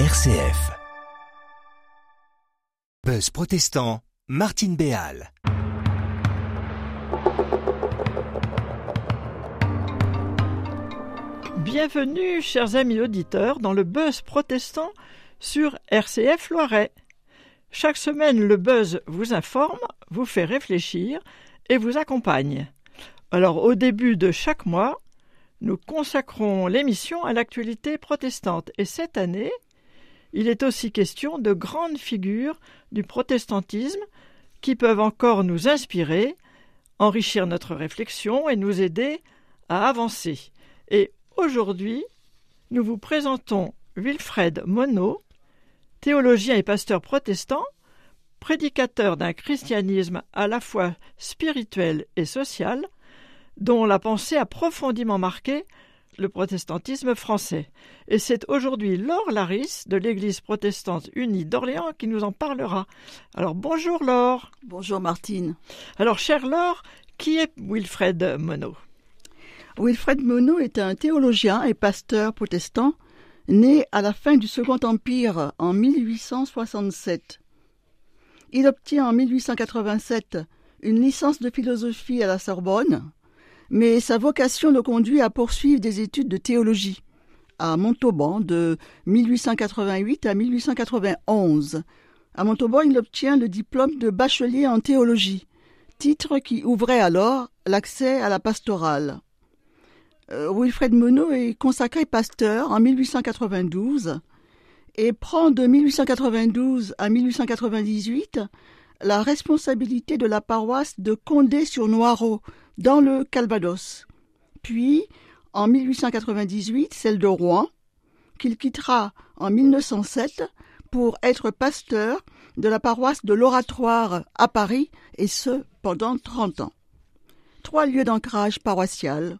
RCF. Buzz protestant, Martine Béal. Bienvenue, chers amis auditeurs, dans le buzz protestant sur RCF Loiret. Chaque semaine, le buzz vous informe, vous fait réfléchir et vous accompagne. Alors, au début de chaque mois, nous consacrons l'émission à l'actualité protestante. Et cette année, il est aussi question de grandes figures du protestantisme qui peuvent encore nous inspirer, enrichir notre réflexion et nous aider à avancer. Et aujourd'hui, nous vous présentons Wilfred Monod, théologien et pasteur protestant, prédicateur d'un christianisme à la fois spirituel et social, dont la pensée a profondément marqué le protestantisme français. Et c'est aujourd'hui Laure Laris de l'Église protestante unie d'Orléans qui nous en parlera. Alors bonjour Laure. Bonjour Martine. Alors chère Laure, qui est Wilfred Monod? Wilfred Monod est un théologien et pasteur protestant né à la fin du Second Empire en 1867. Il obtient en 1887 une licence de philosophie à la Sorbonne mais sa vocation le conduit à poursuivre des études de théologie à Montauban de 1888 à 1891. À Montauban, il obtient le diplôme de bachelier en théologie, titre qui ouvrait alors l'accès à la pastorale. Euh, Wilfred Monod est consacré pasteur en 1892 et prend de 1892 à 1898 la responsabilité de la paroisse de Condé-sur-Noireau dans le Calvados, puis en 1898 celle de Rouen, qu'il quittera en 1907 pour être pasteur de la paroisse de l'Oratoire à Paris, et ce pendant 30 ans. Trois lieux d'ancrage paroissial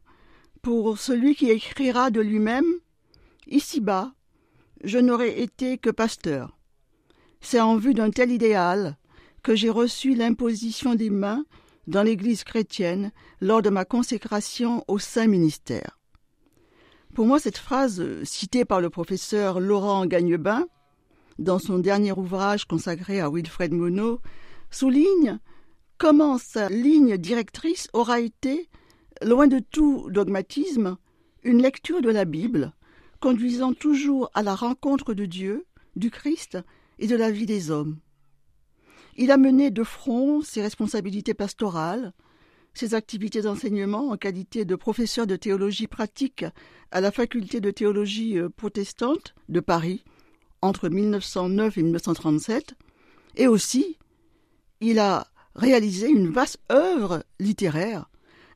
pour celui qui écrira de lui-même Ici-bas, je n'aurais été que pasteur. C'est en vue d'un tel idéal que j'ai reçu l'imposition des mains dans l'Église chrétienne lors de ma consécration au Saint Ministère. Pour moi, cette phrase, euh, citée par le professeur Laurent Gagnebin, dans son dernier ouvrage consacré à Wilfred Monod, souligne comment sa ligne directrice aura été, loin de tout dogmatisme, une lecture de la Bible, conduisant toujours à la rencontre de Dieu, du Christ et de la vie des hommes. Il a mené de front ses responsabilités pastorales, ses activités d'enseignement en qualité de professeur de théologie pratique à la faculté de théologie euh, protestante de Paris entre 1909 et 1937, et aussi il a réalisé une vaste œuvre littéraire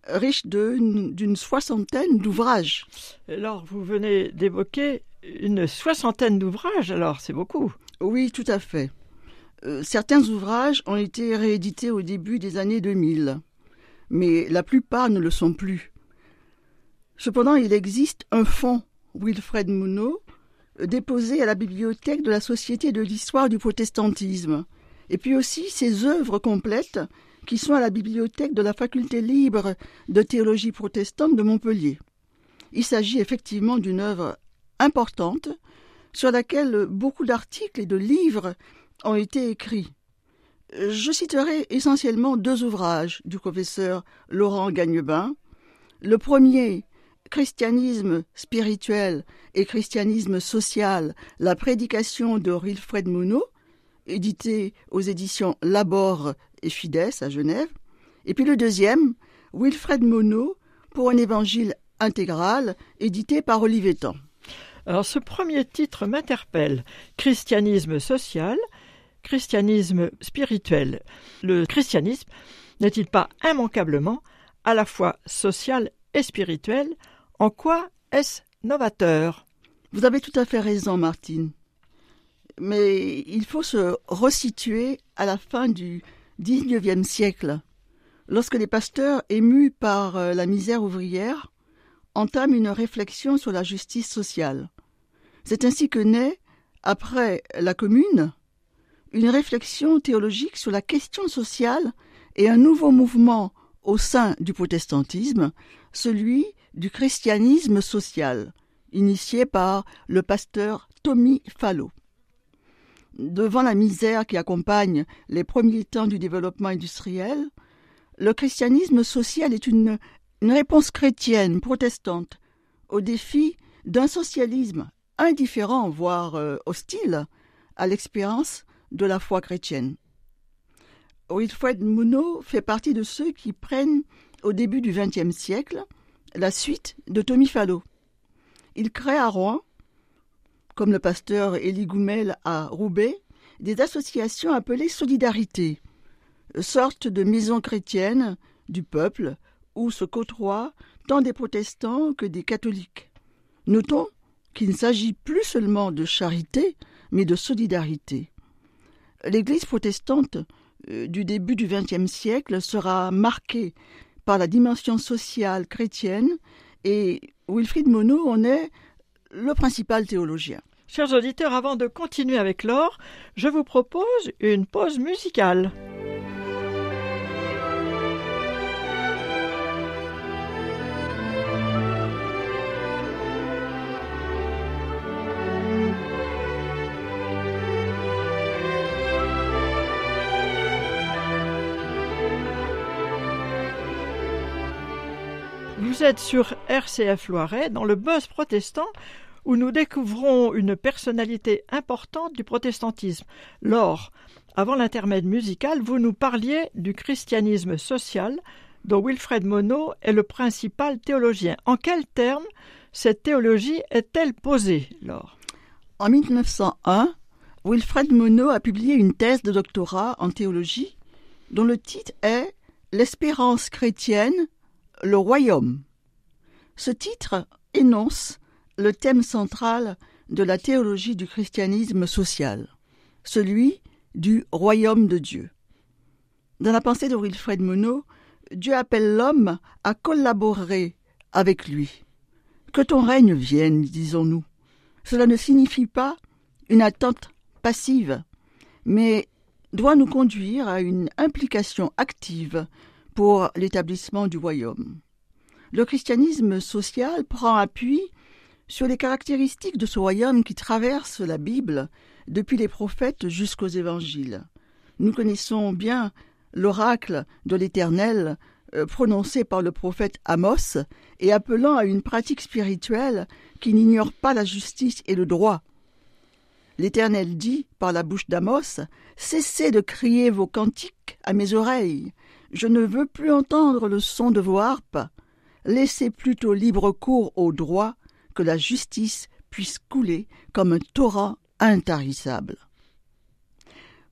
riche d'une soixantaine d'ouvrages. Alors, vous venez d'évoquer une soixantaine d'ouvrages, alors c'est beaucoup. Oui, tout à fait. Euh, certains ouvrages ont été réédités au début des années 2000, mais la plupart ne le sont plus. Cependant, il existe un fonds Wilfred Monod déposé à la bibliothèque de la Société de l'histoire du protestantisme, et puis aussi ses œuvres complètes qui sont à la bibliothèque de la faculté libre de théologie protestante de Montpellier. Il s'agit effectivement d'une œuvre importante sur laquelle beaucoup d'articles et de livres ont été écrits. Je citerai essentiellement deux ouvrages du professeur Laurent Gagnebin. Le premier, Christianisme spirituel et christianisme social, la prédication de Wilfred Monod, édité aux éditions Labor et Fides à Genève. Et puis le deuxième, Wilfred Monod pour un évangile intégral, édité par Olivetan. Alors ce premier titre m'interpelle. Christianisme social, christianisme spirituel. Le christianisme n'est-il pas immanquablement à la fois social et spirituel? En quoi est-ce novateur? Vous avez tout à fait raison, Martine. Mais il faut se resituer à la fin du XIXe siècle, lorsque les pasteurs, émus par euh, la misère ouvrière, entament une réflexion sur la justice sociale. C'est ainsi que naît, après la Commune, une réflexion théologique sur la question sociale et un nouveau mouvement au sein du protestantisme, celui du christianisme social, initié par le pasteur Tommy Fallow. Devant la misère qui accompagne les premiers temps du développement industriel, le christianisme social est une, réponse chrétienne, protestante, au défi d'un socialisme indifférent, voire euh, hostile, à l'expérience de la foi chrétienne. Wilfred Monod fait partie de ceux qui prennent, au début du XXe siècle, la suite de Tommy Fallow. Il crée à Rouen, comme le pasteur Élie Goumel à Roubaix, des associations appelées Solidarité, sorte de maisons chrétiennes du peuple où se côtoient tant des protestants que des catholiques. Notons qu'il ne s'agit plus seulement de charité, mais de solidarité. L'Église protestante euh, du début du XXe siècle sera marquée par la dimension sociale chrétienne et Wilfrid Monod en est le principal théologien. Chers auditeurs, avant de continuer avec l'or, je vous propose une pause musicale. Vous êtes sur RCF Loiret dans le buzz protestant où nous découvrons une personnalité importante du protestantisme. Lors, avant l'intermède musical, vous nous parliez du christianisme social dont Wilfred Monod est le principal théologien. En quels termes cette théologie est-elle posée, Laure? En 1901, Wilfred Monod a publié une thèse de doctorat en théologie dont le titre est L'espérance chrétienne, le royaume. Ce titre énonce le thème central de la théologie du christianisme social, celui du royaume de Dieu. Dans la pensée de Wilfred Monod, Dieu appelle l'homme à collaborer avec lui. Que ton règne vienne, disons-nous. Cela ne signifie pas une attente passive, mais doit nous conduire à une implication active pour l'établissement du royaume le christianisme social prend appui sur les caractéristiques de ce royaume qui traverse la Bible depuis les prophètes jusqu'aux évangiles. Nous connaissons bien l'oracle de l'Éternel euh, prononcé par le prophète Amos et appelant à une pratique spirituelle qui n'ignore pas la justice et le droit. L'Éternel dit par la bouche d'Amos Cessez de crier vos cantiques à mes oreilles. Je ne veux plus entendre le son de vos harpes laissez plutôt libre cours au droit que la justice puisse couler comme un torrent intarissable.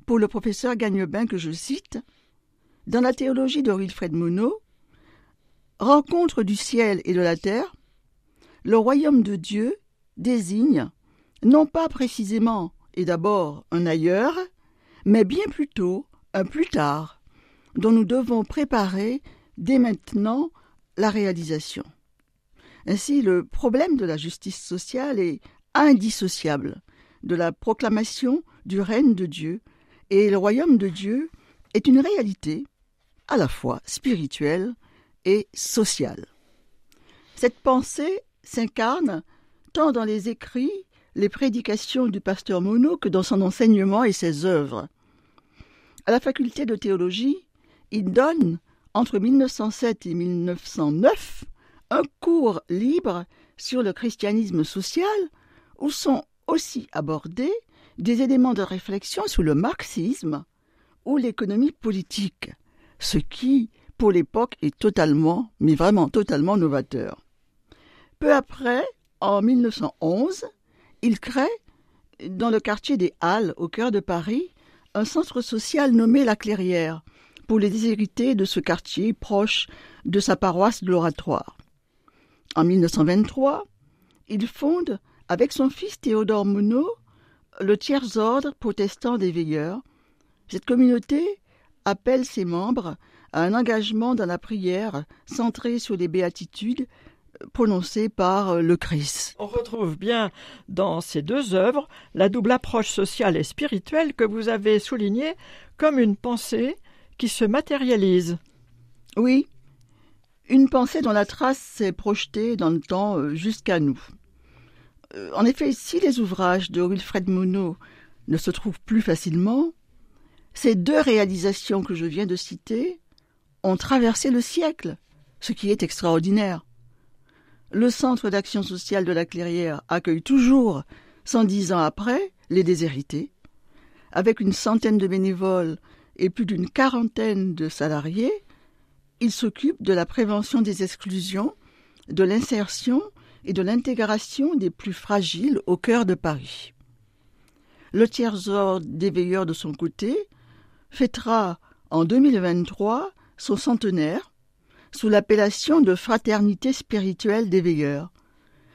Pour le professeur Gagnebin que je cite, dans la théologie de Wilfred Monod, rencontre du ciel et de la terre, le royaume de Dieu désigne non pas précisément et d'abord un ailleurs, mais bien plutôt un plus tard, dont nous devons préparer dès maintenant la réalisation. Ainsi, le problème de la justice sociale est indissociable de la proclamation du règne de Dieu, et le royaume de Dieu est une réalité à la fois spirituelle et sociale. Cette pensée s'incarne tant dans les écrits, les prédications du pasteur Monod que dans son enseignement et ses œuvres. À la faculté de théologie, il donne entre 1907 et 1909 un cours libre sur le christianisme social où sont aussi abordés des éléments de réflexion sur le marxisme ou l'économie politique, ce qui, pour l'époque, est totalement, mais vraiment totalement novateur. Peu après, en 1911, il crée, dans le quartier des Halles, au cœur de Paris, un centre social nommé La Clairière, pour les déshérités de ce quartier proche de sa paroisse de l'Oratoire. En 1923, il fonde, avec son fils Théodore Monod, le tiers ordre protestant des veilleurs. Cette communauté appelle ses membres à un engagement dans la prière centré sur les béatitudes prononcées par le Christ. On retrouve bien dans ces deux œuvres la double approche sociale et spirituelle que vous avez soulignée comme une pensée qui se matérialise. Oui, une pensée dont la trace s'est projetée dans le temps euh, jusqu'à nous. Euh, en effet, si les ouvrages de Wilfred Monod ne se trouvent plus facilement, ces deux réalisations que je viens de citer ont traversé le siècle, ce qui est extraordinaire. Le Centre d'action sociale de la Clairière accueille toujours, 110 ans après, les déshérités, avec une centaine de bénévoles et plus d'une quarantaine de salariés, il s'occupe de la prévention des exclusions, de l'insertion et de l'intégration des plus fragiles au cœur de Paris. Le tiers-ordre des veilleurs de son côté fêtera en 2023 son centenaire sous l'appellation de Fraternité spirituelle des veilleurs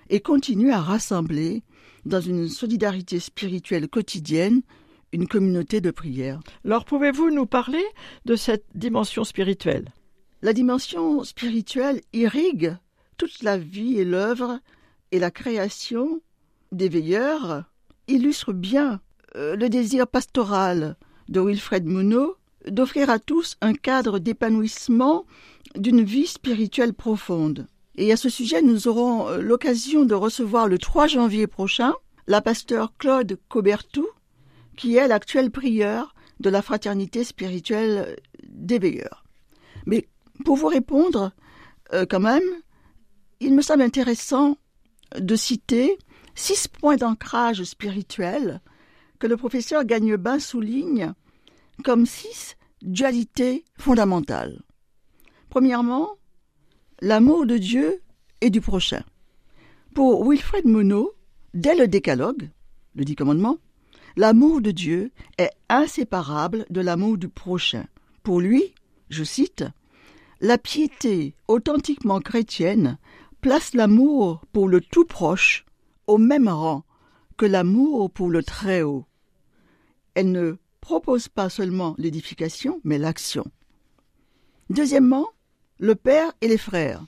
et continue à rassembler dans une solidarité spirituelle quotidienne une communauté de prière. Alors pouvez-vous nous parler de cette dimension spirituelle? La dimension spirituelle irrigue toute la vie et l'œuvre et la création des veilleurs illustre bien euh, le désir pastoral de Wilfred Monod d'offrir à tous un cadre d'épanouissement d'une vie spirituelle profonde. Et à ce sujet, nous aurons euh, l'occasion de recevoir le 3 janvier prochain la pasteur Claude Cobertou, qui est l'actuel prieur de la fraternité spirituelle des veilleurs. Mais pour vous répondre, euh, quand même, il me semble intéressant de citer six points d'ancrage spirituel que le professeur Gagnebin souligne comme six dualités fondamentales. Premièrement, l'amour de Dieu et du prochain. Pour Wilfred Monod, dès le décalogue, le dix commandements, l'amour de Dieu est inséparable de l'amour du prochain. Pour lui, je cite, la piété authentiquement chrétienne place l'amour pour le tout proche au même rang que l'amour pour le très haut. Elle ne propose pas seulement l'édification, mais l'action. Deuxièmement, le Père et les frères.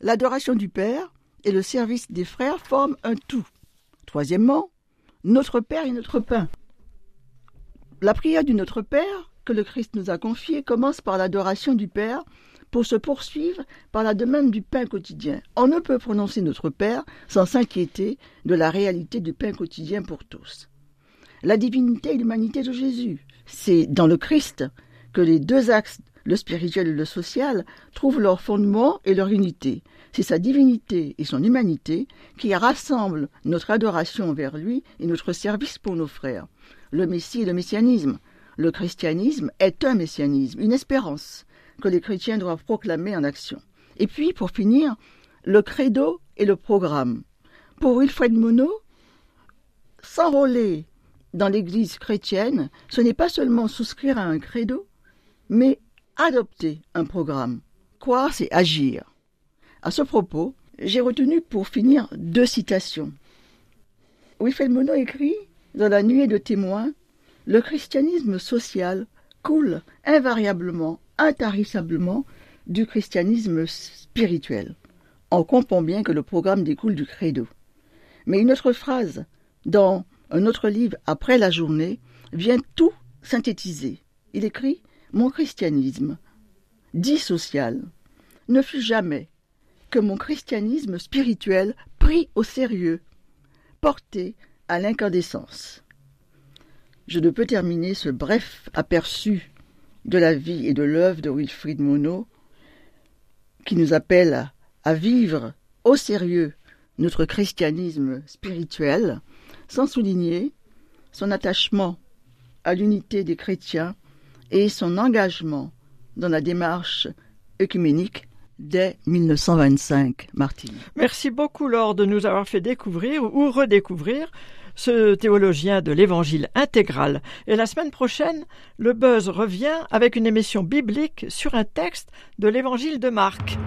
L'adoration du Père et le service des frères forment un tout. Troisièmement, notre Père et notre pain. La prière du Notre Père que le Christ nous a confiée commence par l'adoration du Père pour se poursuivre par la demande du pain quotidien. On ne peut prononcer notre Père sans s'inquiéter de la réalité du pain quotidien pour tous. La divinité et l'humanité de Jésus. C'est dans le Christ que les deux axes, le spirituel et le social, trouvent leur fondement et leur unité. C'est sa divinité et son humanité qui rassemblent notre adoration vers lui et notre service pour nos frères. Le Messie et le messianisme. Le christianisme est un messianisme, une espérance que les chrétiens doivent proclamer en action. Et puis, pour finir, le credo et le programme. Pour Wilfred Monod, s'enrôler dans l'Église chrétienne, ce n'est pas seulement souscrire à un credo, mais adopter un programme. Croire, c'est agir. À ce propos, j'ai retenu pour finir deux citations. Wilfred écrit dans La nuée de témoins Le christianisme social coule invariablement, intarissablement du christianisme spirituel. On comprend bien que le programme découle du credo. Mais une autre phrase, dans un autre livre, Après la journée, vient tout synthétiser. Il écrit Mon christianisme, dit social, ne fut jamais que mon christianisme spirituel pris au sérieux, porté à l'incandescence. Je ne peux terminer ce bref aperçu de la vie et de l'œuvre de Wilfried Monod, qui nous appelle à vivre au sérieux notre christianisme spirituel, sans souligner son attachement à l'unité des chrétiens et son engagement dans la démarche œcuménique dès 1925, Martine. Merci beaucoup, Laure, de nous avoir fait découvrir ou redécouvrir ce théologien de l'Évangile intégral. Et la semaine prochaine, le Buzz revient avec une émission biblique sur un texte de l'Évangile de Marc.